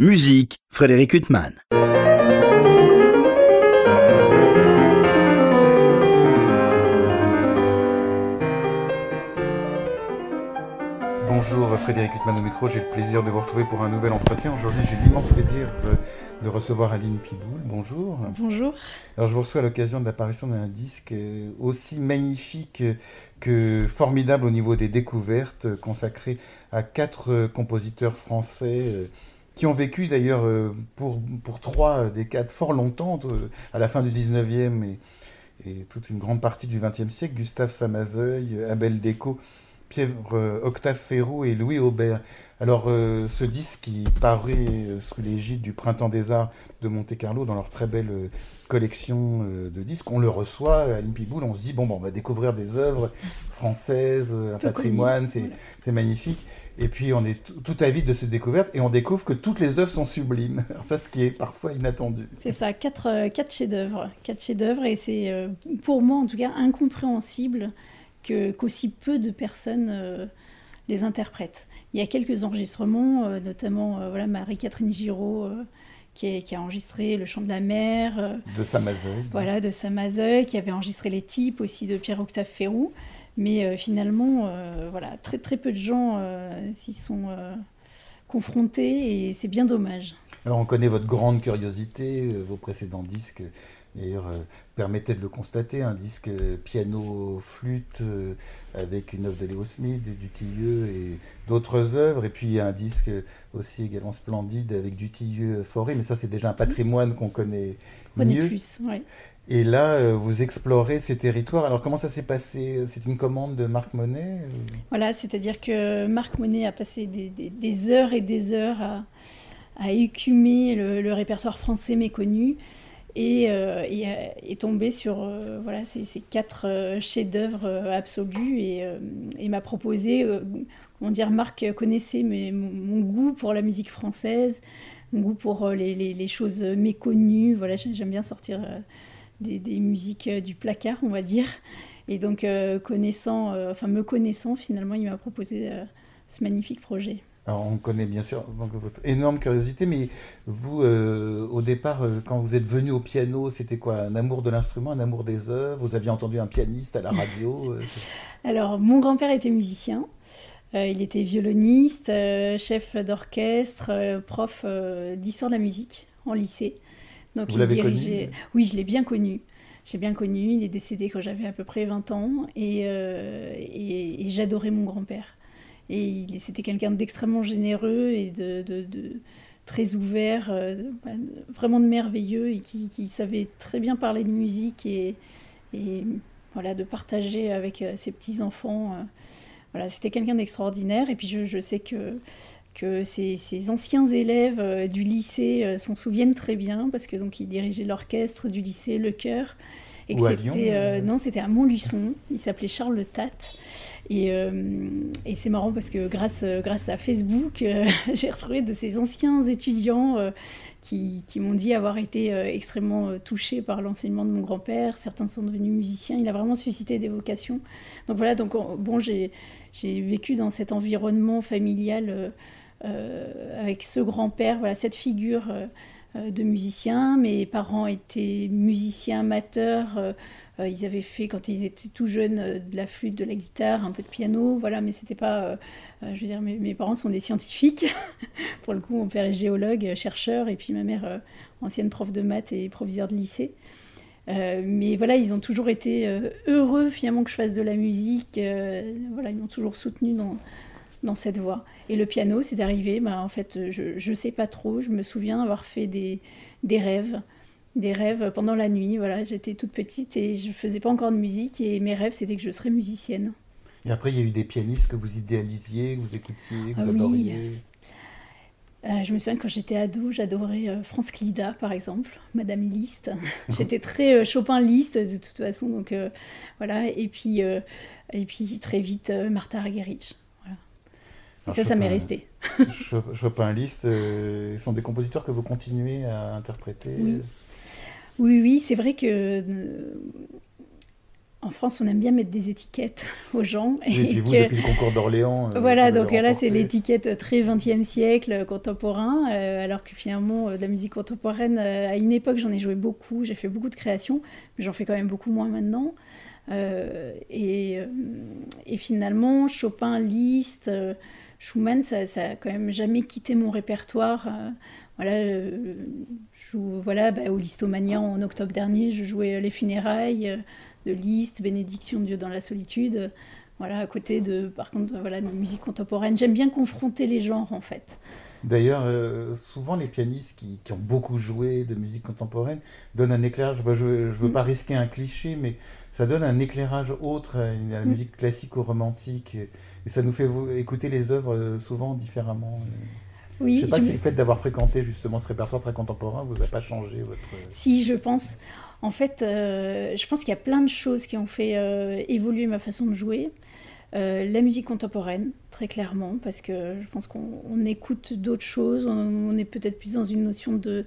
Musique, Frédéric Huttman. Bonjour Frédéric Huttman au micro, j'ai le plaisir de vous retrouver pour un nouvel entretien. Aujourd'hui j'ai l'immense plaisir euh, de recevoir Aline Piboul. Bonjour. Bonjour. Alors je vous reçois à l'occasion de l'apparition d'un disque euh, aussi magnifique que formidable au niveau des découvertes, euh, consacré à quatre compositeurs français qui ont vécu d'ailleurs pour, pour trois des quatre fort longtemps, à la fin du 19e et, toute une grande partie du 20e siècle, Gustave Samazeuil, Abel Déco Pierre euh, Octave Ferraud et Louis Aubert. Alors, euh, ce disque qui paraît euh, sous l'égide du Printemps des Arts de Monte-Carlo dans leur très belle collection de disques, on le reçoit à l'Impiboul, on se dit, bon, bon, on va découvrir des œuvres françaises, un patrimoine, c'est magnifique. Et puis, on est tout avide de cette découverte et on découvre que toutes les œuvres sont sublimes. Alors ça, ce qui est parfois inattendu. C'est ça, quatre, quatre chefs-d'œuvre. Quatre chefs-d'œuvre et c'est, pour moi en tout cas, incompréhensible qu'aussi peu de personnes euh, les interprètent. Il y a quelques enregistrements, euh, notamment euh, voilà, Marie-Catherine Giraud qui, a enregistré Le Chant de la Mer. de Samazeuil. Voilà, de Samazeuil, qui avait enregistré Les Types aussi de Pierre-Octave Ferrou. Mais finalement, voilà, très, très peu de gens s'y sont confrontés et c'est bien dommage. Alors on connaît votre grande curiosité, vos précédents disques D'ailleurs, euh, permettez de le constater, un disque piano-flûte euh, avec une œuvre de Léo Smith, du Tilleux et d'autres œuvres, et puis un disque aussi également splendide avec du Tilleux forêt, mais ça c'est déjà un patrimoine qu'on connaît mieux. Plus, Et là, euh, vous explorez ces territoires. Alors comment ça s'est passé? C'est une commande de Marc Monet Voilà, c'est-à-dire que Marc Monet a passé des, heures et des heures à, écumer le répertoire français méconnu et, euh, euh, est tombé sur euh, voilà, ces, quatre chefs-d'œuvre absolus et, m'a proposé, comment dire, Marc connaissait mon, goût pour la musique française, mon goût pour les, choses méconnues. Voilà, j'aime bien sortir des, musiques du placard, on va dire. Et donc, connaissant, enfin me connaissant, finalement, il m'a proposé ce magnifique projet. Alors, on connaît bien sûr votre énorme curiosité, mais vous, euh, au départ, euh, quand vous êtes venu au piano, c'était quoi Un amour de l'instrument, un amour des œuvres? Vous aviez entendu un pianiste à la radio euh, Alors, mon grand-père était musicien. il était violoniste, chef d'orchestre, prof d'histoire de la musique en lycée. Donc, vous l'avez connu? Oui, je l'ai bien connu. J'ai bien connu. Il est décédé quand j'avais à peu près 20 ans et j'adorais mon grand-père. Et c'était quelqu'un d'extrêmement généreux et de, très ouvert, euh, vraiment de merveilleux et qui, savait très bien parler de musique et, voilà, de partager avec euh, ses petits-enfants. Euh, voilà, c'était quelqu'un d'extraordinaire. Et puis je, sais que, que ses, anciens élèves du lycée s'en souviennent très bien parce que donc il dirigeait l'orchestre du lycée, le chœur. Et Non, c'était à Montluçon. Il s'appelait Charles Tate. Euh, et, c'est marrant parce que grâce, grâce à Facebook, euh, j'ai retrouvé de ces anciens étudiants euh, qui, m'ont dit avoir été extrêmement touchés par l'enseignement de mon grand-père. Certains sont devenus musiciens. Il a vraiment suscité des vocations. Donc voilà, donc bon, j'ai vécu dans cet environnement familial avec ce grand-père, voilà, cette figure de musicien. Mes parents étaient musiciens amateurs euh, ils avaient fait, quand ils étaient tout jeunes, euh, de la flûte, de la guitare, un peu de piano, voilà, mais c'était pas. Euh, je veux dire, mes, parents sont des scientifiques. Pour le coup, mon père est géologue, chercheur, et puis ma mère, ancienne prof de maths et proviseur de lycée. mais voilà, ils ont toujours été heureux finalement que je fasse de la musique. voilà, ils m'ont toujours soutenu dans, dans cette voie. Et le piano, c'est arrivé, bah, en fait, je ne sais pas trop. Je me souviens avoir fait des, des rêves des rêves pendant la nuit. Voilà, j'étais toute petite et je faisais pas encore de musique et mes rêves c'était que je serais musicienne. Et après, il y a eu des pianistes que vous idéalisiez, que vous écoutiez, que vous ah adoriez. Euh, je me souviens quand j'étais ado, j'adorais euh, France Clida par exemple, Madame Liszt. j'étais très euh, Chopin Liszt de toute façon, donc voilà. Et puis, et puis très vite Martha Argerich. Voilà. ça, ça m'est resté. Chopin Liszt sont des compositeurs que vous continuez à interpréter? Oui, oui, c'est vrai que. en France, on aime bien mettre des étiquettes aux gens. et, vous, depuis le concours d'Orléans. voilà, donc là, c'est l'étiquette très 20e siècle, contemporain, alors que finalement, la musique contemporaine, à une époque, j'en ai joué beaucoup, j'ai fait beaucoup de créations, mais j'en fais quand même beaucoup moins maintenant. et, et, finalement, Chopin, Liszt, Schumann, ça, ça a quand même jamais quitté mon répertoire. voilà, voilà, bah, au Listomania en octobre dernier, je jouais Les Funérailles de Liszt, Bénédiction de Dieu dans la solitude. Voilà, à côté de, par contre, voilà, de musique contemporaine. J'aime bien confronter les genres, en fait. D'ailleurs, euh, souvent les pianistes qui, qui, ont beaucoup joué de musique contemporaine donnent un éclairage. je ne veux, mm. pas risquer un cliché, mais ça donne un éclairage autre à, la mm. musique classique ou romantique. Et, ça nous fait écouter les œuvres euh, souvent différemment. Oui, je ne sais pas si le fait d'avoir fréquenté justement ce répertoire très contemporain vous a pas changé votre... Si, je pense. En fait, euh, je pense qu'il y a plein de choses qui ont fait euh, évoluer ma façon de jouer. Euh, la musique contemporaine, très clairement, parce que je pense qu'on écoute d'autres choses, on, est peut-être plus dans une notion de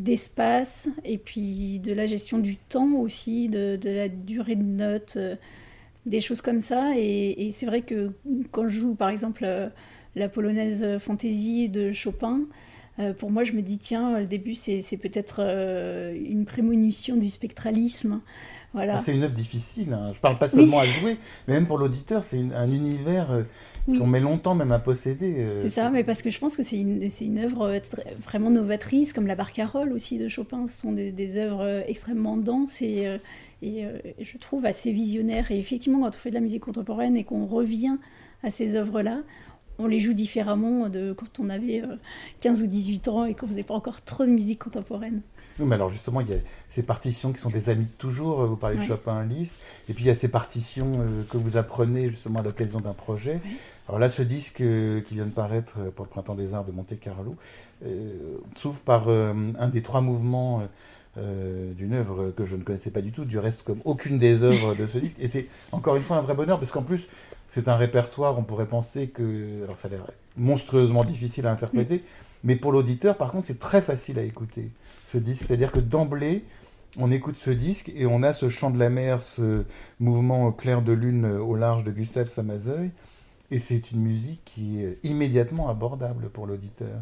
d'espace et puis de la gestion du temps aussi, de, la durée de notes, des choses comme ça. Et, et c'est vrai que quand je joue par exemple la polonaise fantaisie de Chopin, euh, pour moi, je me dis, tiens, le début, c'est peut-être euh, une prémonition du spectralisme. Voilà. Ah, c'est une œuvre difficile. Hein. Je parle pas seulement à jouer, mais même pour l'auditeur, c'est un univers euh, qu'on met longtemps même à posséder. c'est ça, mais parce que je pense que c'est une, une œuvre vraiment novatrice, comme la barcarolle aussi de Chopin. Ce sont des, des œuvres extrêmement denses et, et, je trouve assez visionnaires. Et effectivement, quand on fait de la musique contemporaine et qu'on revient à ces œuvres-là, on les joue différemment de quand on avait 15 euh, ou 18 ans et qu'on faisait pas encore trop de musique contemporaine. Oui, mais alors justement, il y a ces partitions qui sont des amis de toujours, vous parlez de Chopin, Liszt, et puis il y a ces partitions euh, que vous apprenez justement à l'occasion d'un projet. Alors là, ce disque euh, qui vient de paraître pour le Printemps des Arts de Monte Carlo s'ouvre par un des trois mouvements d'une œuvre que je ne connaissais pas du tout, du reste comme aucune des œuvres de ce disque, et c'est encore une fois un vrai bonheur, parce qu'en plus, c'est un répertoire, on pourrait penser que. Alors, ça a l'air monstrueusement difficile à interpréter, mais pour l'auditeur, par contre, c'est très facile à écouter ce disque. C'est-à-dire que d'emblée, on écoute ce disque et on a ce chant de la mer, ce mouvement clair de lune au large de Gustave Samazeuil. Et c'est une musique qui est immédiatement abordable pour l'auditeur.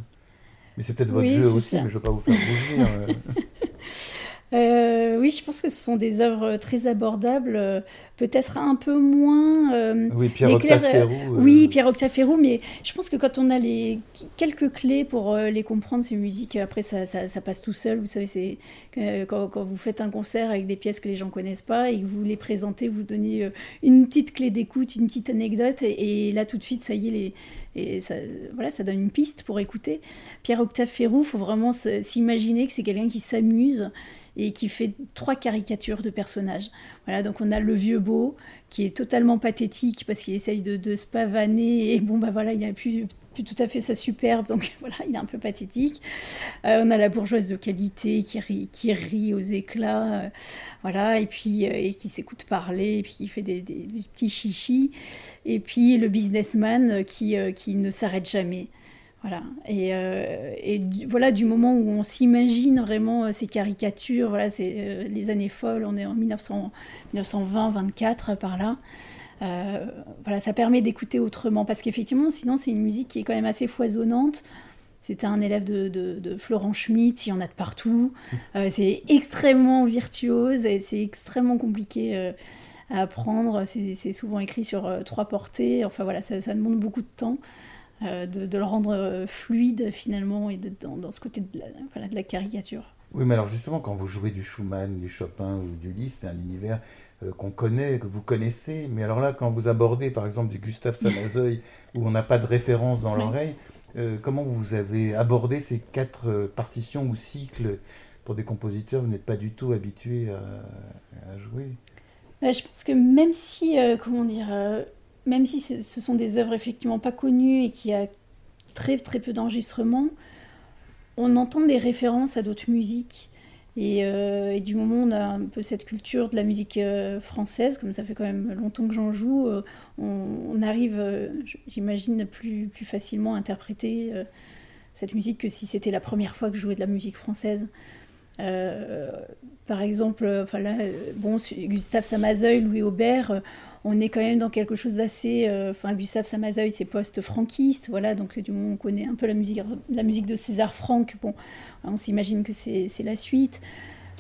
Mais c'est peut-être votre jeu aussi, mais je ne veux pas vous faire rougir. Euh, oui, je pense que ce sont des œuvres très abordables, euh, peut-être un peu moins. Euh, oui, Pierre Octave Oui, Pierre Octave mais je pense que quand on a les quelques clés pour les comprendre ces musiques, après ça, ça, passe tout seul. Vous savez, c'est quand, quand, vous faites un concert avec des pièces que les gens connaissent pas et que vous les présentez, vous donnez une petite clé d'écoute, une petite anecdote, et, là tout de suite, ça y est, les, et ça, voilà, ça donne une piste pour écouter. Pierre Octave Ferrou, faut vraiment s'imaginer que c'est quelqu'un qui s'amuse et qui fait trois caricatures de personnages. Voilà, donc on a le vieux beau qui est totalement pathétique parce qu'il essaye de, se pavaner et bon bah voilà, il n'a plus, plus tout à fait sa superbe, donc voilà, il est un peu pathétique. Euh, on a la bourgeoise de qualité qui rit, qui rit aux éclats, euh, voilà, et puis euh, et qui s'écoute parler, et puis qui fait des, petits chichis, et puis le businessman qui, qui ne s'arrête jamais. Voilà. Et, euh, et voilà, du moment où on s'imagine vraiment euh, ces caricatures, voilà, c'est euh, les années folles, on est en 1920-24 par là. voilà, ça permet d'écouter autrement parce qu'effectivement, sinon, c'est une musique qui est quand même assez foisonnante. C'était un élève de, de, Florent Schmitt, il y en a de partout. c'est extrêmement virtuose et c'est extrêmement compliqué à apprendre. C'est souvent écrit sur trois portées. Enfin voilà, ça, ça demande beaucoup de temps. Euh, de, le rendre euh, fluide finalement et d'être dans, ce côté de la, de la, caricature. Oui, mais alors justement, quand vous jouez du Schumann, du Chopin ou du Liszt, c'est un univers euh, qu'on connaît, que vous connaissez. Mais alors là, quand vous abordez par exemple du Gustave Samazeuil, où on n'a pas de référence dans l'oreille, comment vous avez abordé ces quatre partitions ou cycles? Pour des compositeurs Vous n'êtes pas du tout habitué à, jouer. Bah, je pense que même si, comment dire même si ce sont des œuvres effectivement pas connues et qui a très très peu d'enregistrements, on entend des références à d'autres musiques. Et, euh, du moment où on a un peu cette culture de la musique euh, française, comme ça fait quand même longtemps que j'en joue, euh, on, arrive, j'imagine, plus, plus facilement à interpréter cette musique que si c'était la première fois que je jouais de la musique française. par exemple, là, bon, Gustave Samazeuil, Louis Aubert, on est quand même dans quelque chose d'assez. Enfin, Gustave Samazeuil, c'est post-franquiste, voilà, donc du moment on connaît un peu la musique, de César Franck, bon, on s'imagine que c'est la suite.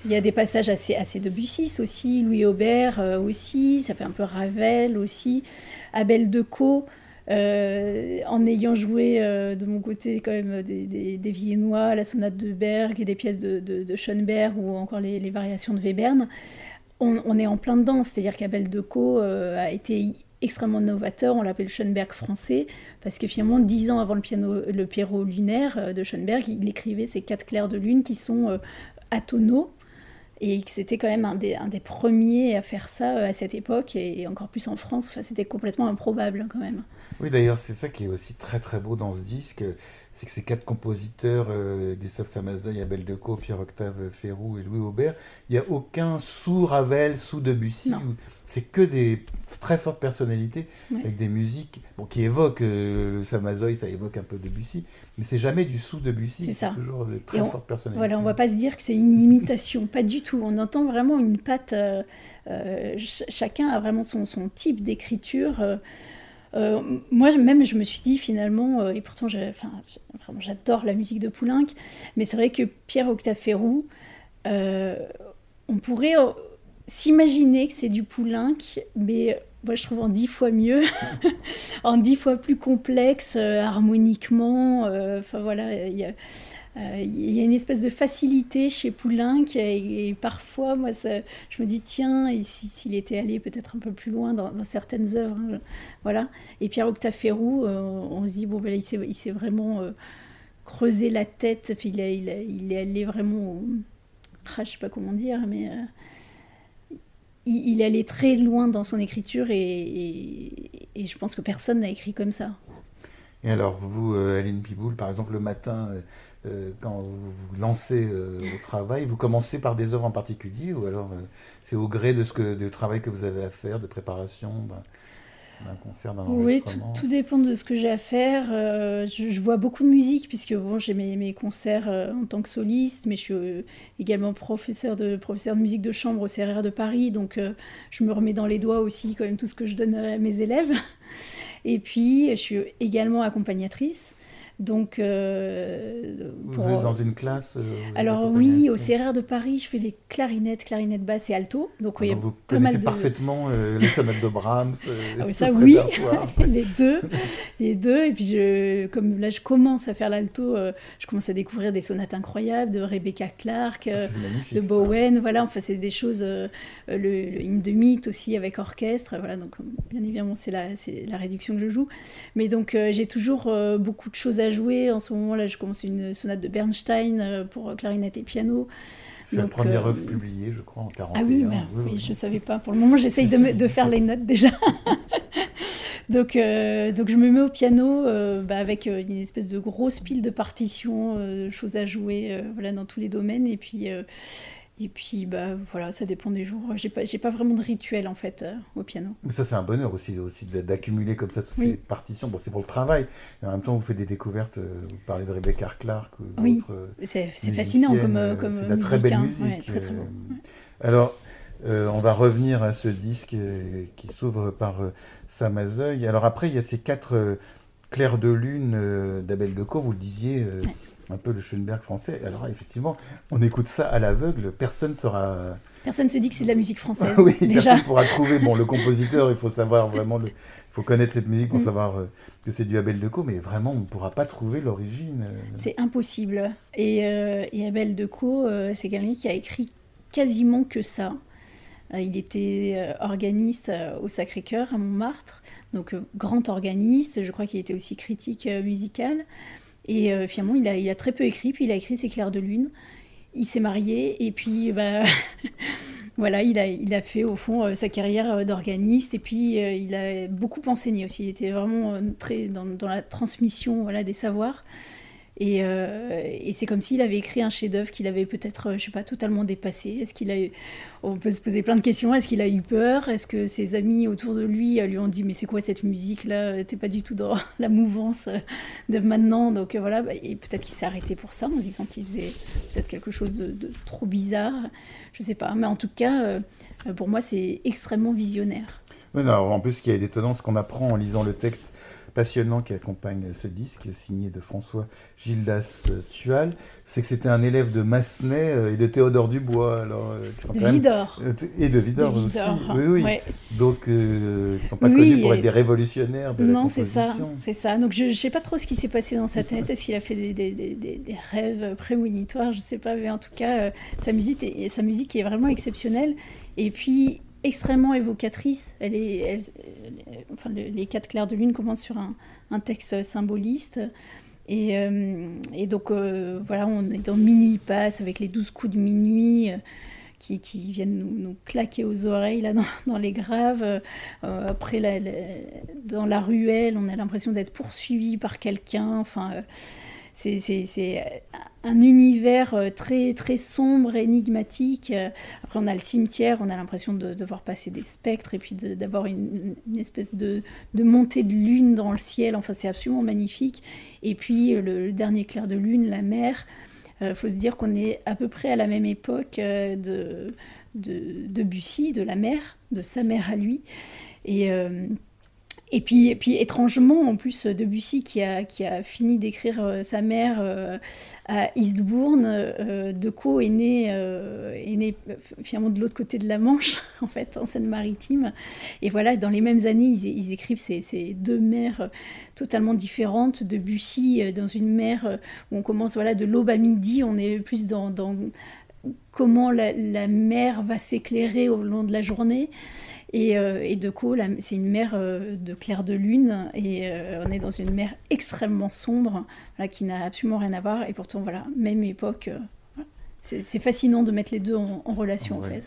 Il y a des passages assez, assez Debussy aussi, Louis Aubert aussi, ça fait un peu Ravel aussi, Abel Decaux. Euh, en ayant joué euh, de mon côté quand même des, Viennois, la sonate de Berg et des pièces de, de, Schoenberg ou encore les, variations de Webern, on, est en plein dedans. C'est-à-dire qu'Abel Decaux euh, a été extrêmement novateur, on l'appelle Schoenberg français, parce que finalement, dix ans avant le, piano, le Pierrot lunaire de Schoenberg, il écrivait ces quatre clairs de lune qui sont atonaux, et c'était quand même un des, premiers à faire ça à cette époque, et, encore plus en France, enfin, c'était complètement improbable hein, quand même. Oui, d'ailleurs, c'est ça qui est aussi très très beau dans ce disque, c'est que ces quatre compositeurs, euh, Gustave Samazoy, Abel Decaux, Pierre-Octave Ferrou et Louis Aubert, il n'y a aucun sous Ravel, sous Debussy, c'est que des très fortes personnalités avec des musiques bon, qui évoquent euh, le Samazoy, ça évoque un peu Debussy, mais c'est jamais du sous Debussy, c'est toujours de très fortes personnalités. Voilà, on va pas se dire que c'est une imitation, pas du tout, on entend vraiment une patte, euh, chacun a vraiment son, son type d'écriture. Euh, moi, même, je me suis dit finalement, euh, et pourtant, j'adore la musique de Poulenc, mais c'est vrai que Pierre-Octave Ferrou, euh, on pourrait s'imaginer que c'est du Poulenc, mais moi, je trouve en dix fois mieux, en dix fois plus complexe, harmoniquement. Enfin, voilà, il y a une espèce de facilité chez Poulenc et, parfois moi je me dis tiens s'il était allé peut-être un peu plus loin dans, certaines œuvres hein, voilà. Et Pierre Octave Ferrou euh, on se dit bon ben, il s'est vraiment euh, creusé la tête. Il, il, est allé vraiment au... ah, je sais pas comment dire mais il, est allé très loin dans son écriture et, et je pense que personne n'a écrit comme ça. Et alors vous Aline Piboul par exemple le matin euh, quand vous vous lancez euh, au travail, vous commencez par des œuvres en particulier ou alors euh, c'est au gré de ce que, du travail que vous avez à faire, de préparation d'un concert, d'un Oui, tout, dépend de ce que j'ai à faire. Je, vois beaucoup de musique puisque bon, j'ai mes, mes, concerts en tant que soliste, mais je suis également professeur de, professeur de musique de chambre au CRR de Paris, donc je me remets dans les doigts aussi quand même tout ce que je donne à mes élèves. Et puis, je suis également accompagnatrice. Donc, euh, vous êtes dans une classe euh, Alors oui, au CRR de Paris, je fais les clarinettes, clarinettes basses et alto. Donc, il y a vous connaissez parfaitement euh, les sonates de Brahms. Ah ça oui, les deux, les deux. Et puis je, comme là, je commence à faire l'alto, je commence à découvrir des sonates incroyables de Rebecca Clark, ah, de Bowen. Voilà, enfin c'est des choses. le, le In the Meat aussi avec orchestre. Voilà, donc bien évidemment c'est la, la réduction que je joue. Mais donc j'ai toujours beaucoup de choses à jouer. En ce moment, là, je commence une sonate de Bernstein euh, pour clarinette et piano. C'est la première euh, œuvre publiée, je crois, en 41. Ah oui, oui, je ne savais pas. Pour le moment, j'essaye de, de, faire les notes déjà. donc, euh, donc, je me mets au piano bah, avec une espèce de grosse pile de partitions, de choses à jouer voilà, dans tous les domaines. Et puis, et puis, bah, voilà, ça dépend des jours. J'ai pas, j'ai pas vraiment de rituel, en fait, euh, au piano. Mais ça, c'est un bonheur aussi, aussi d'accumuler comme ça toutes ces partitions. Bon, c'est pour le travail. Mais en même temps, vous faites des découvertes. Euh, vous parlez de Rebecca Clark ou oui. Euh, c'est, fascinant comme, comme C'est de la très belle hein. musique. très, très Alors, on va revenir à ce disque qui s'ouvre par Samazoy. Alors après, il y a ces quatre clairs de lune d'Abel Decaux, vous le disiez un peu le Schoenberg français. Alors effectivement, on écoute ça à l'aveugle, personne sera... Personne se dit que c'est de la musique française. oui, déjà. personne pourra trouver. Bon, le compositeur, il faut savoir vraiment, il faut connaître cette musique pour mm. savoir euh, que c'est du Abel Decaux, mais vraiment, on ne pourra pas trouver l'origine. Euh. C'est impossible. Et, euh, et Abel Decaux, c'est quelqu'un qui a écrit quasiment que ça. il était organiste au Sacré-Cœur à Montmartre, donc grand organiste. Je crois qu'il était aussi critique musical. Et euh, finalement, il a, il a, très peu écrit, puis il a écrit ses clairs de lune. Il s'est marié, et puis bah, voilà, il a, il a fait au fond euh, sa carrière euh, d'organiste, et puis il a beaucoup enseigné aussi. Il était vraiment très dans, dans, la transmission voilà, des savoirs. Et, c'est comme s'il avait écrit un chef-d'œuvre qu'il avait peut-être, je sais pas, totalement dépassé. Est-ce qu'il a On peut se poser plein de questions. Est-ce qu'il a eu peur? Est-ce que ses amis autour de lui lui ont dit mais c'est quoi cette musique là T'es pas du tout dans la mouvance de maintenant. Donc voilà. Bah, et peut-être qu'il s'est arrêté pour ça en disant qu'il faisait peut-être quelque chose de, trop bizarre. Je sais pas. Mais en tout cas, pour moi, c'est extrêmement visionnaire. Oui, en plus, ce qui est étonnant, ce qu'on apprend en lisant le texte passionnant qui accompagne ce disque, signé de François Gildas Tual, c'est que c'était un élève de Massenet euh, et de Théodore Dubois. Alors, euh, de Vidor. Euh, et de Vidor, aussi. Oui, oui. Donc, ils ne sont pas connus pour être des révolutionnaires de non, la c'est ça. C'est ça. Donc, je ne sais pas trop ce qui s'est passé dans sa tête. Est-ce qu'il a fait des, des, des, des, rêves prémonitoires? Je ne sais pas. Mais en tout cas, sa, musique est, sa musique est vraiment exceptionnelle. Et puis, extrêmement évocatrice. Elle est, enfin, les quatre clairs de lune commencent sur un, texte symboliste. Et, euh, donc, euh, voilà, on est dans Minuit passe avec les douze coups de minuit. Euh, qui, viennent nous, claquer aux oreilles là dans, les graves. après, dans la ruelle, on a l'impression d'être poursuivi par quelqu'un. Enfin, c'est un univers euh, très, très sombre, énigmatique. Après, on a le cimetière, on a l'impression de, voir passer des spectres et puis d'avoir une, espèce de, montée de lune dans le ciel. Enfin, c'est absolument magnifique. Et puis, le, dernier clair de lune, la mer. Il euh, faut se dire qu'on est à peu près à la même époque euh, de, de, Bussy, de la mer, de sa mère à lui. Et. Et puis, puis étrangement, en plus, Debussy, qui a, qui a fini d'écrire euh, sa mère euh, à Eastbourne, euh, Decaux est né, est né finalement de l'autre côté de la Manche, en fait, en Seine-Maritime. Et voilà, dans les mêmes années, ils, écrivent ces, ces, deux mers totalement différentes. Debussy, dans une mer où on commence voilà, de l'aube à midi, on est plus dans, dans comment la, la mer va s'éclairer au long de la journée. Et, euh, et de c'est une mer euh, de clair de lune, et euh, on est dans une mer extrêmement sombre, qui n'a absolument rien à voir, et pourtant, voilà, même époque. C'est fascinant de mettre les deux en, relation, en fait.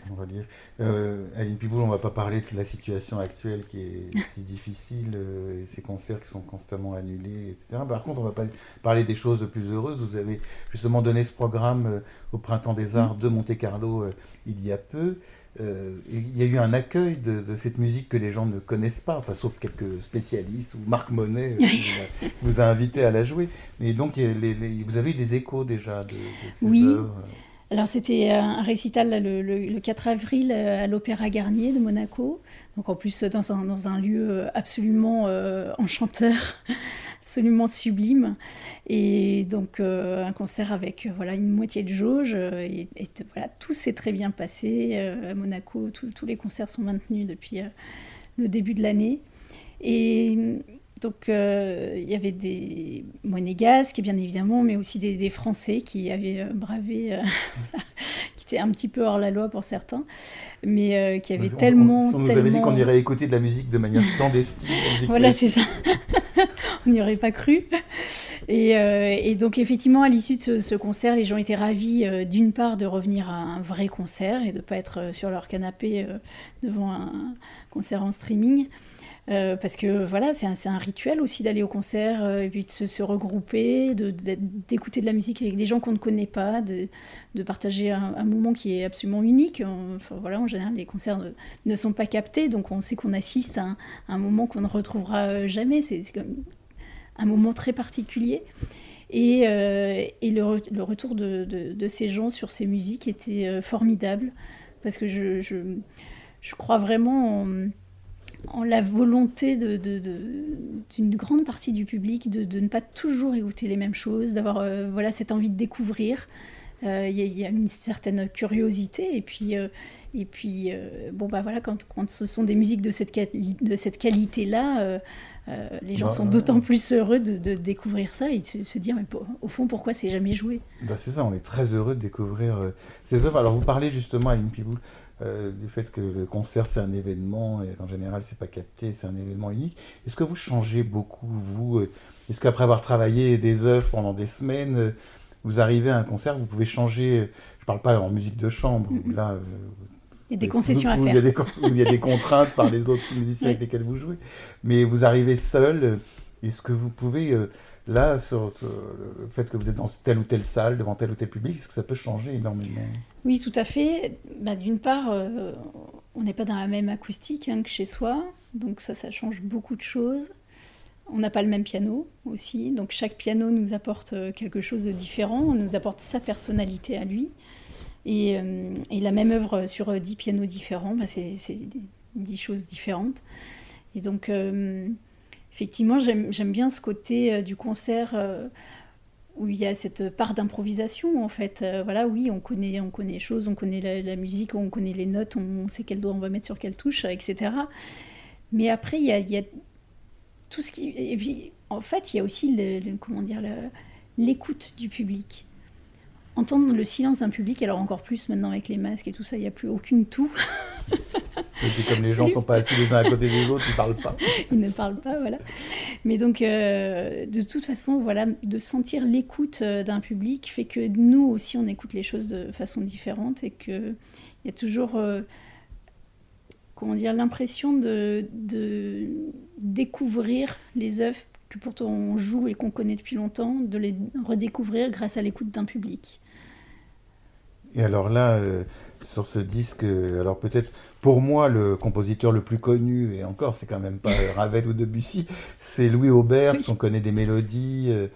Aline Piboul, on ne va pas parler de la situation actuelle qui est si difficile, et ces concerts qui sont constamment annulés, etc. Par contre, on va pas parler des choses de plus heureuses. Vous avez justement donné ce programme au Printemps des Arts de Monte-Carlo il y a peu. Euh, il y a eu un accueil de, cette musique que les gens ne connaissent pas, enfin, sauf quelques spécialistes, ou Marc Monet euh, vous, a, invité à la jouer. Mais donc, vous avez eu des échos déjà de, ces oui. Alors c'était un récital le, 4 avril euh, à l'Opéra Garnier de Monaco, donc en plus dans un, dans un lieu absolument enchanteur, absolument sublime. Et donc euh, un concert avec euh, voilà une moitié de jauge. Euh, et, voilà, tout s'est très bien passé. à Monaco, tous les concerts sont maintenus depuis le début de l'année. Et donc il y avait des monégasques, bien évidemment, mais aussi des, Français qui avaient bravé, qui étaient un petit peu hors la loi pour certains, mais qui avaient tellement... On, nous avait dit qu'on irait écouter de la musique de manière clandestine. voilà, c'est ça. n'y aurait pas cru. Euh, et, donc effectivement, à l'issue de ce, concert, les gens étaient ravis euh, d'une part de revenir à un vrai concert et de ne pas être euh, sur leur canapé devant un concert en streaming. parce que voilà, c'est un, rituel aussi d'aller au concert et puis de se, regrouper, d'écouter de, la musique avec des gens qu'on ne connaît pas, de, partager un, moment qui est absolument unique. voilà, en général, les concerts ne, sont pas captés, donc on sait qu'on assiste à un, un moment qu'on ne retrouvera jamais. C'est comme un moment très particulier. Et, euh, et le, le, retour de, de, ces gens sur ces musiques était euh, formidable, parce que je, je, je crois vraiment en, la volonté d'une grande partie du public de, ne pas toujours écouter les mêmes choses, d'avoir euh, voilà, cette envie de découvrir. Il y, a une certaine curiosité, et puis, et puis bon, bah voilà, quand, quand, ce sont des musiques de cette, de cette qualité-là, euh, les gens bah, sont d'autant plus heureux de, découvrir ça et de se, dire, mais au fond, pourquoi c'est jamais joué? Bah C'est ça, on est très heureux de découvrir euh, ces œuvres. Alors, vous parlez justement, à Piboul, euh, du fait que le concert, c'est un événement, et en général, c'est pas capté, c'est un événement unique. Est-ce que vous changez beaucoup, vous Est-ce qu'après avoir travaillé des œuvres pendant des semaines, vous arrivez à un concert, vous pouvez changer Je parle pas en musique de chambre, où là, il y a des concessions à faire. Il y a des, il y a des contraintes par les autres musiciens avec lesquels vous jouez. Mais vous arrivez seul Est-ce que vous pouvez, euh, là, sur, le fait que vous êtes dans telle ou telle salle, devant tel ou tel public, est-ce que ça peut changer énormément? Oui, tout à fait. Bah, D'une part, euh, on n'est pas dans la même acoustique hein, que chez soi, donc ça, ça change beaucoup de choses. On n'a pas le même piano aussi, donc chaque piano nous apporte euh, quelque chose de différent, nous apporte sa personnalité à lui. Et, et la même œuvre sur dix pianos différents, bah, c'est dix choses différentes. Et donc, effectivement, j'aime bien ce côté euh, du concert euh, où il y a cette part d'improvisation en fait. Euh, voilà, oui, on connaît, on connaît les choses, on connaît la, musique, on connaît les notes, on sait quel doigt on va mettre sur quelle touche, etc. Mais après, il y a, tout ce qui. Et puis, en fait, il y a aussi comment dire l'écoute du public. Entendre le silence d'un public, alors encore plus maintenant avec les masques et tout ça, il n'y a plus aucune toux. Et puis comme les gens ne sont pas assis les uns à côté des autres, ils ne parlent pas. ils ne parlent pas, voilà. Mais donc, euh, de toute façon, voilà, de sentir l'écoute euh, d'un public fait que nous aussi, on écoute les choses de façon différente et qu'il y a toujours, euh, comment dire, l'impression de, de découvrir les œuvres que pourtant on joue et qu'on connaît depuis longtemps, de les redécouvrir grâce à l'écoute d'un public. Et alors là, sur ce disque, alors peut-être pour moi, le compositeur le plus connu, et encore, c'est quand même pas Ravel ou Debussy, c'est Louis Aubert, on connaît des mélodies. Euh,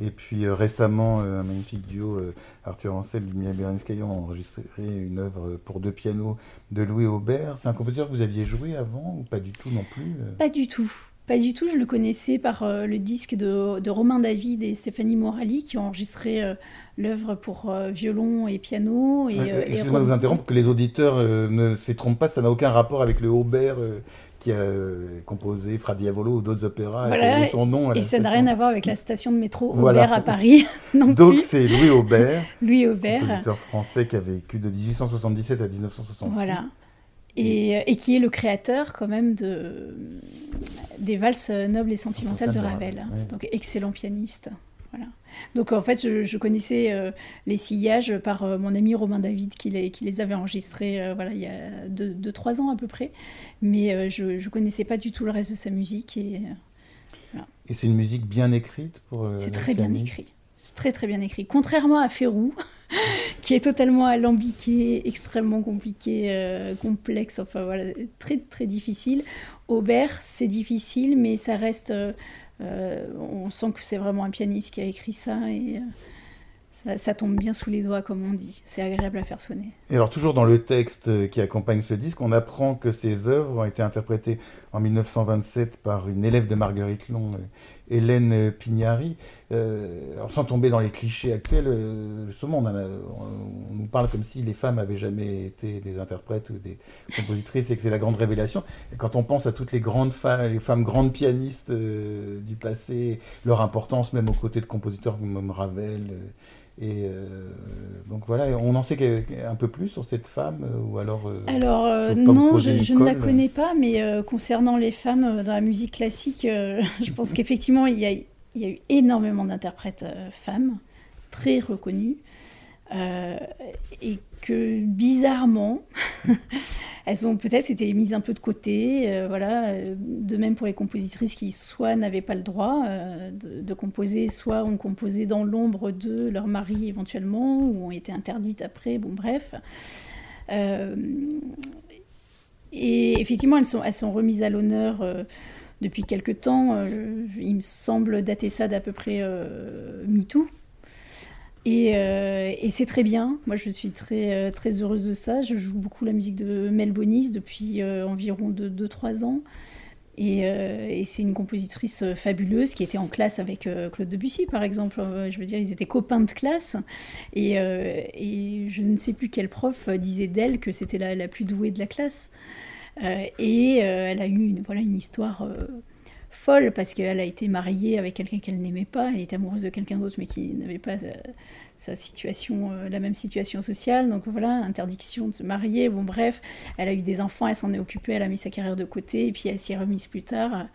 et puis euh, récemment, euh, un magnifique duo, Arthur Ancel et Mia Berenskaya ont enregistré une œuvre pour deux pianos de Louis Aubert. C'est un compositeur que vous aviez joué avant ou pas du tout non plus Pas du tout. Pas du tout, je le connaissais par le disque de, Romain David et Stéphanie Morali qui ont enregistré l'œuvre pour euh, violon et piano. Et, euh, Excusez-moi de vous interrompre, que les auditeurs euh, ne se trompent pas, ça n'a aucun rapport avec le Aubert qui a composé Fra Diavolo ou d'autres opéras voilà, son nom. et ça n'a rien à voir avec la station de métro Aubert à Paris. Donc c'est Louis Aubert, Louis Aubert, compositeur français qui a vécu de 1877 à 1968. Voilà. Et, et, qui est le créateur quand même de, des valses nobles et sentimentales de Ravel. Donc excellent pianiste. Donc en fait, je, connaissais euh, les sillages par euh, mon ami Romain David qui les, qui les avait enregistrés euh, voilà, il y a 2-3 ans à peu près. Mais je ne connaissais pas du tout le reste de sa musique. Et, et c'est une musique bien écrite pour C'est très bien écrit. C'est très très bien écrit. Contrairement à Ferrou, qui est totalement alambiqué, extrêmement compliqué, complexe, enfin voilà, très très difficile. Aubert, c'est difficile, mais ça reste on sent que c'est vraiment un pianiste qui a écrit ça et euh, ça, tombe bien sous les doigts, comme on dit. C'est agréable à faire sonner. Et alors, toujours dans le texte qui accompagne ce disque, on apprend que ces œuvres ont été interprétées en 1927 par une élève de Marguerite Long, euh, Hélène Pignari. alors, sans tomber dans les clichés actuels, justement, on, nous parle comme si les femmes avaient jamais été des interprètes ou des compositrices et que c'est la grande révélation. Et quand on pense à toutes les grandes femmes, les femmes grandes pianistes du passé, leur importance même aux côtés de compositeurs comme Ravel et euh, donc voilà, on en sait un peu plus sur cette femme euh, ou alors euh, Alors non, je, ne la connais pas, mais concernant les femmes dans la musique classique, je pense qu'effectivement il y, a, eu énormément d'interprètes femmes très reconnues. Euh, et que bizarrement, elles ont peut-être été mises un peu de côté. Euh, voilà, de même pour les compositrices qui soit n'avaient pas le droit euh, de, composer, soit ont composé dans l'ombre de leur mari éventuellement, ou ont été interdites après. Bon, bref. et effectivement, elles sont, elles sont remises à l'honneur depuis quelque temps. il me semble dater ça d'à peu près MeToo euh, et, c'est très bien. Moi, je suis très, euh, très heureuse de ça. Je joue beaucoup la musique de Mel Bonis depuis euh, environ 2-3 ans. Et, c'est une compositrice fabuleuse qui était en classe avec Claude Debussy, par exemple. Je veux dire, ils étaient copains de classe. Et, je ne sais plus quel prof disait d'elle que c'était la, la, plus douée de la classe. Et elle a eu une, voilà, une histoire folle parce qu'elle a été mariée avec quelqu'un qu'elle n'aimait pas, elle était amoureuse de quelqu'un d'autre mais qui n'avait pas euh, sa situation, euh, la même situation sociale. Donc voilà, interdiction de se marier. Bon bref, elle a eu des enfants, elle s'en est occupée, elle a mis sa carrière de côté et puis elle s'y est remise plus tard.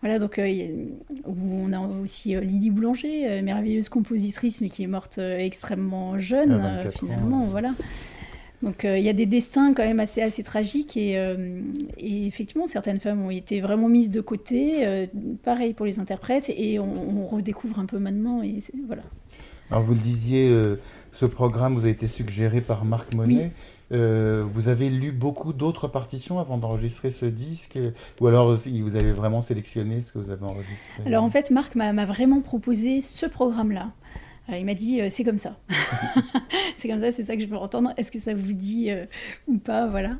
Voilà, donc euh, on a aussi Lily Boulanger, merveilleuse compositrice mais qui est morte extrêmement jeune finalement. Voilà. Donc il y a des destins quand même assez, assez tragiques et, et, effectivement certaines femmes ont été vraiment mises de côté, pareil pour les interprètes et on, redécouvre un peu maintenant et voilà. Alors vous le disiez, ce programme vous a été suggéré par Marc Monet. Euh, vous avez lu beaucoup d'autres partitions avant d'enregistrer ce disque Ou alors vous avez vraiment sélectionné ce que vous avez enregistré? Alors en fait, Marc m'a vraiment proposé ce programme-là. Euh, il m'a dit euh, c'est comme ça. c'est comme ça, c'est ça que je veux entendre. Est-ce que ça vous dit ou pas Voilà.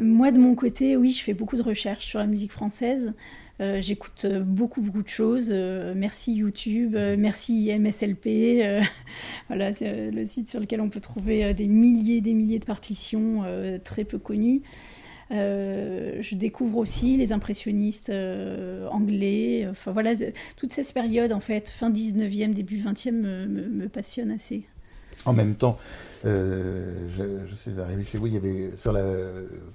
moi, de mon côté, oui, je fais beaucoup de recherches sur la musique française. Euh, j'écoute euh, beaucoup, beaucoup de choses. Euh, merci YouTube, merci MSLP. voilà, c'est le site sur lequel on peut trouver des milliers, des milliers de partitions très peu connues. Je découvre aussi les impressionnistes anglais. Enfin voilà, toute cette période en fait, fin 19e, début 20e, me passionne assez. En même temps, euh, je, suis arrivé chez vous, il y avait sur la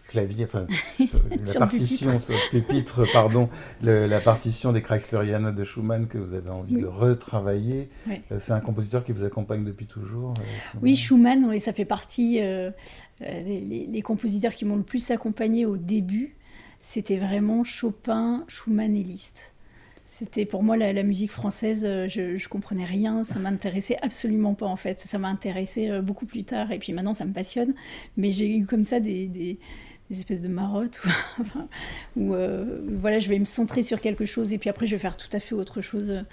clavier, enfin, la partition, sur le pupitre, pardon, la partition des Kreisleriana de Schumann que vous avez envie de retravailler. Euh, c'est un compositeur qui vous accompagne depuis toujours euh, Oui, Schumann, oui, ça fait partie des les, compositeurs qui m'ont le plus accompagné au début. C'était vraiment Chopin, Schumann et Liszt. C'était pour moi la, musique française, euh, je, ne comprenais rien, ça m'intéressait absolument pas en fait. Ça m'a intéressé euh, beaucoup plus tard et puis maintenant ça me passionne. Mais j'ai eu comme ça des, espèces de marottes où, euh, voilà, je vais me centrer sur quelque chose et puis après je vais faire tout à fait autre chose.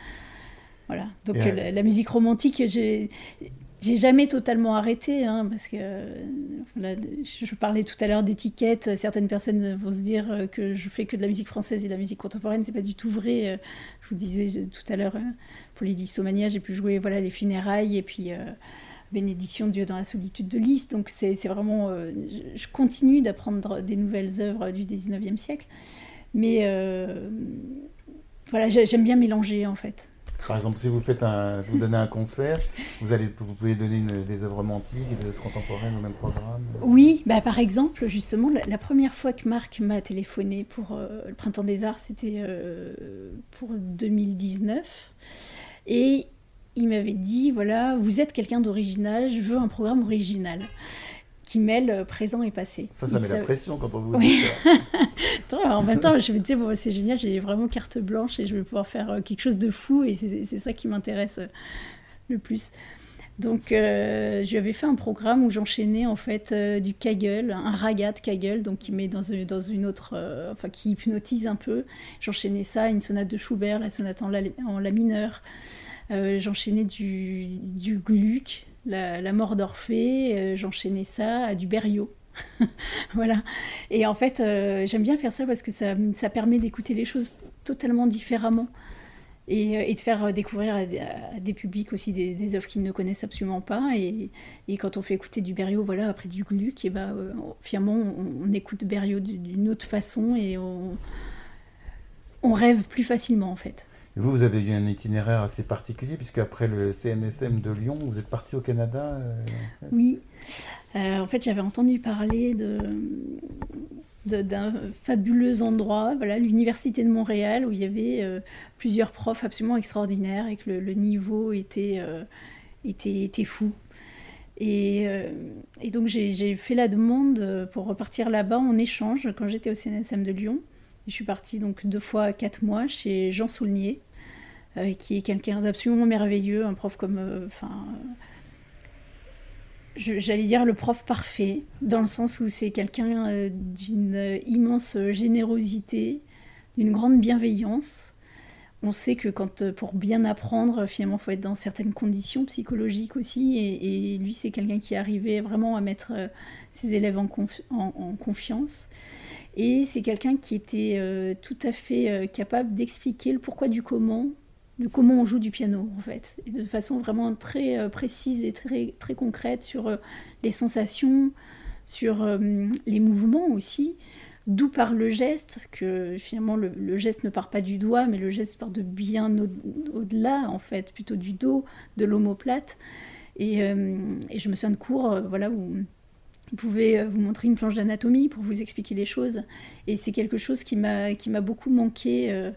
Voilà. Donc la, musique romantique, j'ai jamais totalement arrêté, hein, parce que je parlais tout à l'heure d'étiquettes. Certaines personnes vont se dire que je fais que de la musique française et de la musique contemporaine. C'est pas du tout vrai. Je vous disais tout à l'heure, pour les j'ai pu jouer voilà, les funérailles et puis euh, Bénédiction Dieu dans la solitude de Liszt. Donc c'est vraiment. Euh, je continue d'apprendre des nouvelles œuvres du 19e siècle. Mais euh, voilà, j'aime bien mélanger en fait. Par exemple, si vous faites un, vous donnez un concert, vous allez, vous pouvez donner des œuvres romantiques des œuvres contemporaines au même programme. Oui, bah par exemple, justement, la, première fois que Marc m'a téléphoné pour euh, le Printemps des Arts, c'était euh, pour 2019, et il m'avait dit voilà, vous êtes quelqu'un d'original, je veux un programme original qui mêle euh, présent et passé. Ça, ça met la pression quand on vous dit ça. en même temps, je me disais, bon, c'est génial, j'ai vraiment carte blanche et je vais pouvoir faire euh, quelque chose de fou et c'est ça qui m'intéresse euh, le plus. Donc, je lui avais fait un programme où j'enchaînais en fait du Kagel, un raga de Kagel, donc qui met dans une, dans une autre, enfin qui hypnotise un peu. J'enchaînais ça, une sonate de Schubert, la sonate en la, en la mineur. j'enchaînais du, du Gluck, la, mort d'Orphée, euh, j'enchaînais ça à du Berriot. voilà. Et en fait, euh, j'aime bien faire ça parce que ça, ça permet d'écouter les choses totalement différemment et, euh, de faire découvrir à, des publics aussi des, œuvres qu'ils ne connaissent absolument pas. Et, quand on fait écouter du Berriot, voilà, après du Gluck, et bah, finalement, on, écoute Berriot d'une autre façon et on rêve plus facilement en fait vous, vous avez eu un itinéraire assez particulier, puisque après le CNSM de Lyon, vous êtes parti au Canada euh, Oui. Euh, en fait, j'avais entendu parler de d'un fabuleux endroit, voilà, l'université de Montréal, où il y avait euh, plusieurs profs absolument extraordinaires et que le, niveau était, était, était, fou. Et, et donc j'ai fait la demande pour repartir là-bas en échange quand j'étais au CNSM de Lyon. Je suis partie donc deux fois quatre mois chez Jean Saulnier, euh, qui est quelqu'un d'absolument merveilleux, un prof comme. Euh, enfin. J'allais dire le prof parfait, dans le sens où c'est quelqu'un euh, d'une immense générosité, d'une grande bienveillance. On sait que pour bien apprendre, finalement, il faut être dans certaines conditions psychologiques aussi. Et, lui, c'est quelqu'un qui arrivait vraiment à mettre ses élèves en confiance. Et c'est quelqu'un qui était euh, tout à fait euh, capable d'expliquer le pourquoi du comment, de comment on joue du piano en fait, et de façon vraiment très euh, précise et très, très concrète sur les sensations, sur les mouvements aussi, d'où par le geste, que finalement le, geste ne part pas du doigt, mais le geste part de bien au-delà en fait, plutôt du dos, de l'omoplate. Et, et, je me souviens de cours voilà, où vous pouvez euh, vous montrer une planche d'anatomie pour vous expliquer les choses. Et c'est quelque chose qui m'a, beaucoup manqué euh,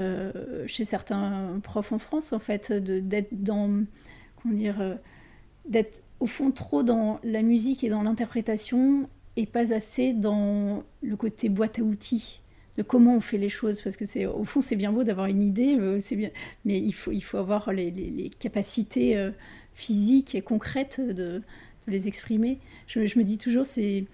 euh, chez certains profs en France, en fait, d'être dans, comment dire, d'être au fond trop dans la musique et dans l'interprétation et pas assez dans le côté boîte à outils de comment on fait les choses parce que c'est au fond c'est bien beau d'avoir une idée c'est bien mais il faut il faut avoir les, capacités physiques et concrètes de, les exprimer je, je, me dis toujours c'est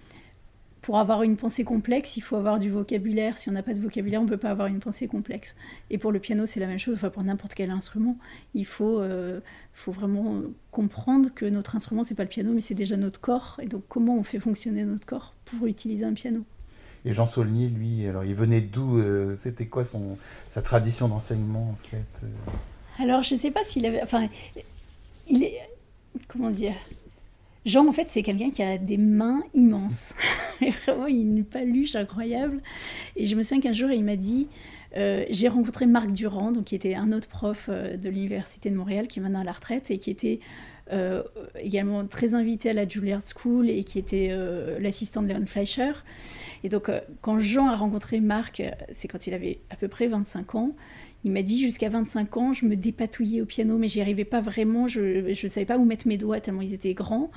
pour avoir une pensée complexe, il faut avoir du vocabulaire. Si on n'a pas de vocabulaire, on ne peut pas avoir une pensée complexe. Et pour le piano, c'est la même chose, enfin pour n'importe quel instrument. Il faut, euh, faut vraiment comprendre que notre instrument, c'est pas le piano, mais c'est déjà notre corps. Et donc, comment on fait fonctionner notre corps pour utiliser un piano? Et Jean Saulnier, lui, alors il venait d'où euh, C'était quoi son, sa tradition d'enseignement, en fait euh? Alors, je ne sais pas s'il avait. Enfin, il est. Comment dire? Jean, en fait, c'est quelqu'un qui a des mains immenses. vraiment, il une paluche incroyable. Et je me souviens qu'un jour, il m'a dit euh, J'ai rencontré Marc Durand, donc, qui était un autre prof euh, de l'Université de Montréal, qui est maintenant à la retraite et qui était euh, également très invité à la Juilliard School et qui était l'assistant de Leon Fleischer. Et donc, quand Jean a rencontré Marc, c'est quand il avait à peu près 25 ans. Il m'a dit jusqu'à 25 ans, je me dépatouillais au piano, mais j'y arrivais pas vraiment. Je ne savais pas où mettre mes doigts tellement ils étaient grands.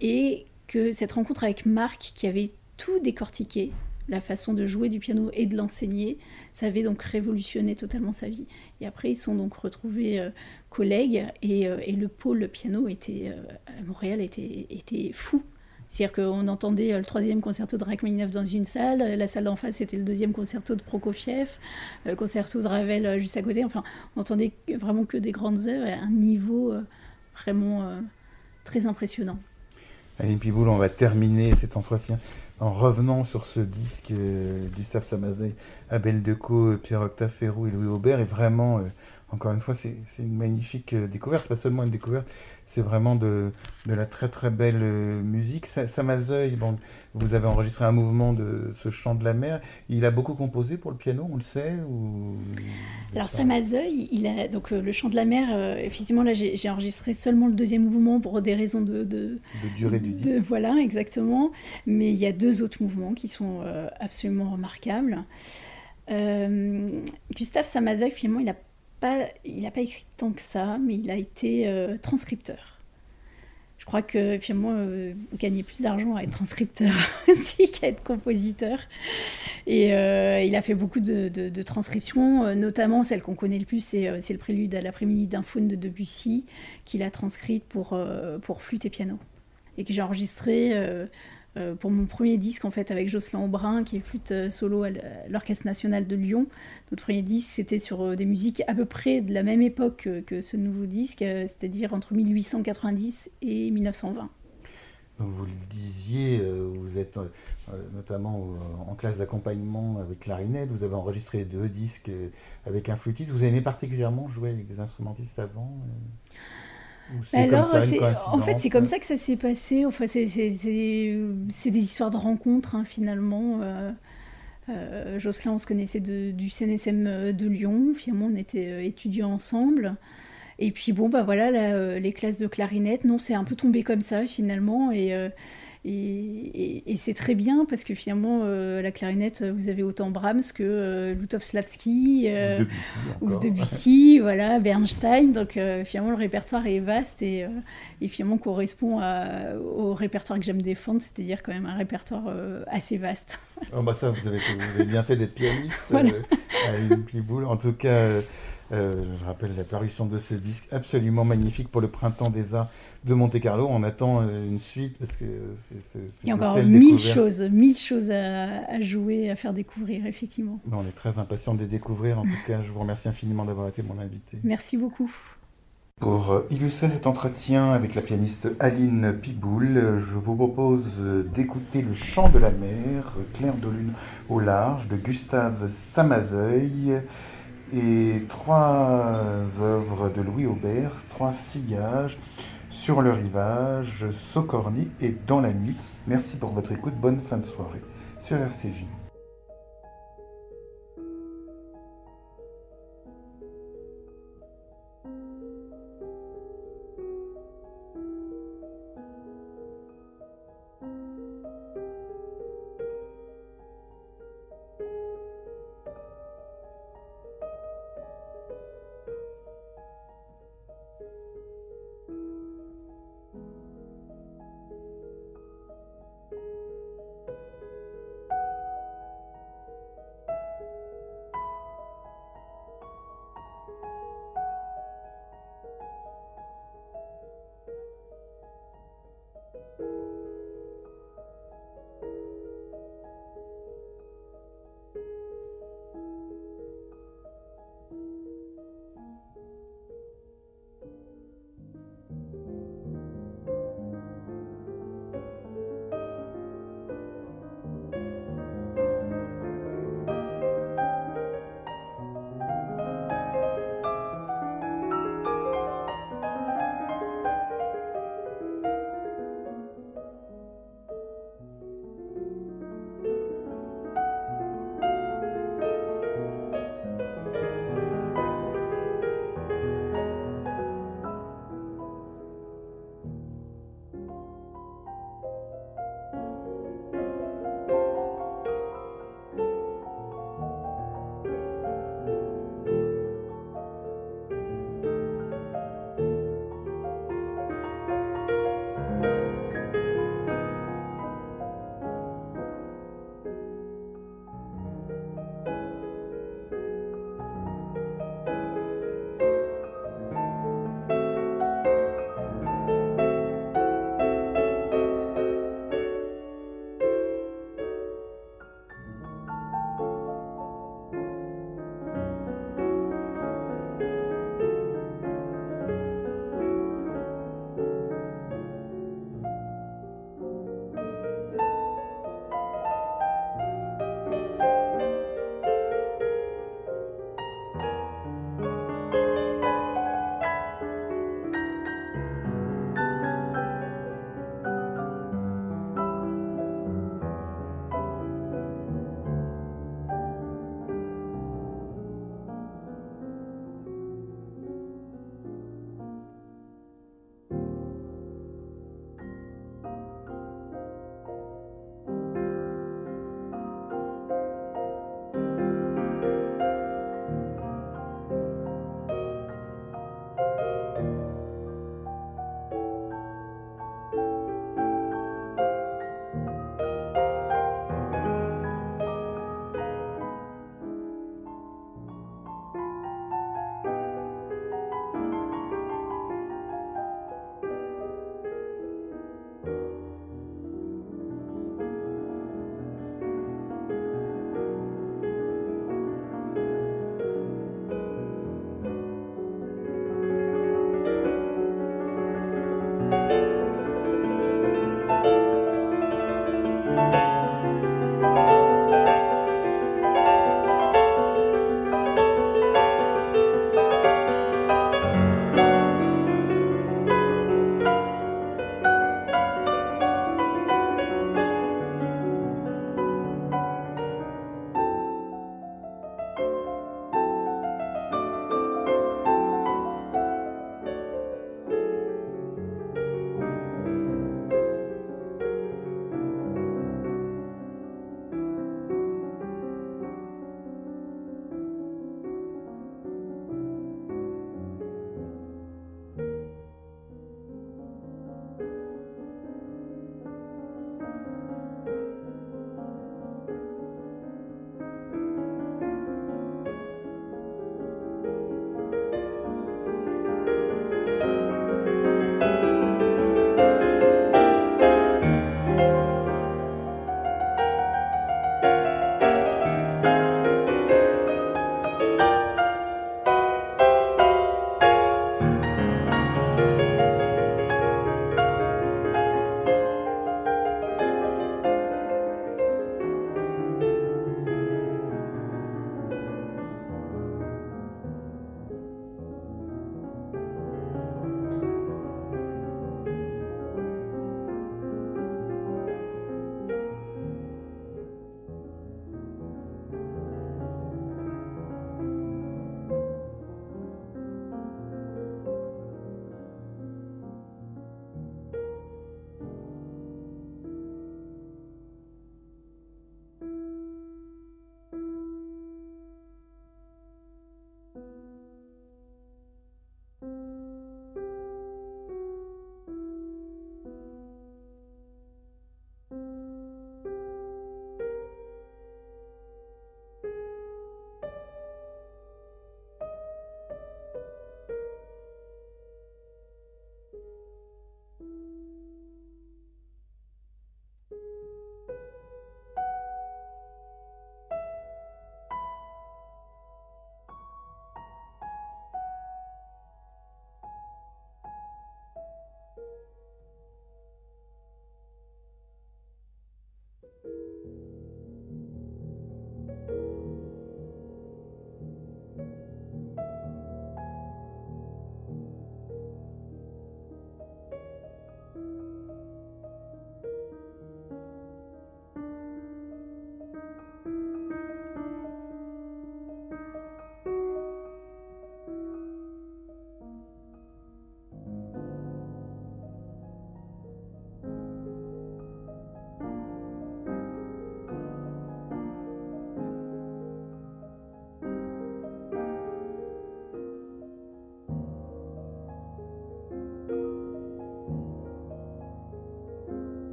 Et que cette rencontre avec Marc, qui avait tout décortiqué, la façon de jouer du piano et de l'enseigner, ça avait donc révolutionné totalement sa vie. Et après, ils sont donc retrouvés euh, collègues et, euh, et, le pôle piano était, euh, à Montréal était, était fou. C'est-à-dire qu'on entendait euh, le troisième concerto de Rachmaninoff dans une salle, la salle d'en face c'était le deuxième concerto de Prokofiev, euh, le concerto de Ravel euh, juste à côté. Enfin, on entendait vraiment que des grandes œuvres à un niveau vraiment très impressionnant. Aline Piboul, on va terminer cet entretien en revenant sur ce disque du Gustave Samazay, Abel Decaux, Pierre-Octave Ferrou et Louis Aubert. Et vraiment, encore une fois, c'est une magnifique découverte. C'est pas seulement une découverte, c'est vraiment de, de, la très très belle euh, musique. Samazeuil, bon, vous avez enregistré un mouvement de ce chant de la mer. Il a beaucoup composé pour le piano, on le sait ou... Alors Samazeuil, il a donc euh, le chant de la mer. Euh, effectivement, là, j'ai enregistré seulement le deuxième mouvement pour des raisons de, de, de durée du disque. Voilà, exactement. Mais il y a deux autres mouvements qui sont absolument remarquables. Gustave Samazeuil, finalement, il a il n'a pas écrit tant que ça, mais il a été euh, transcripteur. Je crois que finalement, euh, gagner plus d'argent à être transcripteur aussi qu'à être compositeur. Et euh, il a fait beaucoup de, transcriptions, notamment celle qu'on connaît le plus, c'est le prélude à l'après-midi d'un faune de Debussy, qu'il a transcrite pour, pour flûte et piano. Et que j'ai enregistré euh, pour mon premier disque en fait avec Jocelyn Aubrin qui est flûte euh, solo à l'Orchestre national de Lyon. Notre premier disque c'était sur euh, des musiques à peu près de la même époque que ce nouveau disque, c'est-à-dire entre 1890 et 1920. Donc vous le disiez, vous êtes notamment en classe d'accompagnement avec clarinette, vous avez enregistré deux disques avec un flûtiste. Vous aimez particulièrement jouer avec des instrumentistes avant alors, en fait, c'est comme ça que ça s'est passé. Enfin, c'est des histoires de rencontres, hein, finalement. Euh, euh, Jocelyn, on se connaissait du CNSM euh, de Lyon. Finalement, on était étudiants ensemble. Et puis, bon, bah voilà, les classes de clarinette, non, c'est un peu tombé comme ça, finalement. Et et, c'est très bien parce que finalement, euh, la clarinette, vous avez autant Brahms que euh, Lutovslavski euh, ou Debussy, voilà, Bernstein. Donc finalement, le répertoire est vaste et, finalement correspond au répertoire que j'aime défendre, c'est-à-dire quand même un répertoire assez vaste. Oh bah ça, vous avez, bien fait d'être pianiste, voilà. En tout cas. Euh, je rappelle la parution de ce disque absolument magnifique pour le printemps des arts de Monte Carlo. On attend euh, une suite parce que c'est. Il y a encore mille choses, mille choses à, jouer, à faire découvrir, effectivement. on est très impatient de les découvrir. En tout cas, je vous remercie infiniment d'avoir été mon invité. Merci beaucoup. Pour euh, illustrer cet entretien avec la pianiste Aline Piboul, je vous propose d'écouter Le chant de la mer, Clair de lune au large, de Gustave Samazeuil et trois œuvres de Louis Aubert, trois sillages sur le rivage, Socorny et Dans la nuit. Merci pour votre écoute, bonne fin de soirée sur RCJ.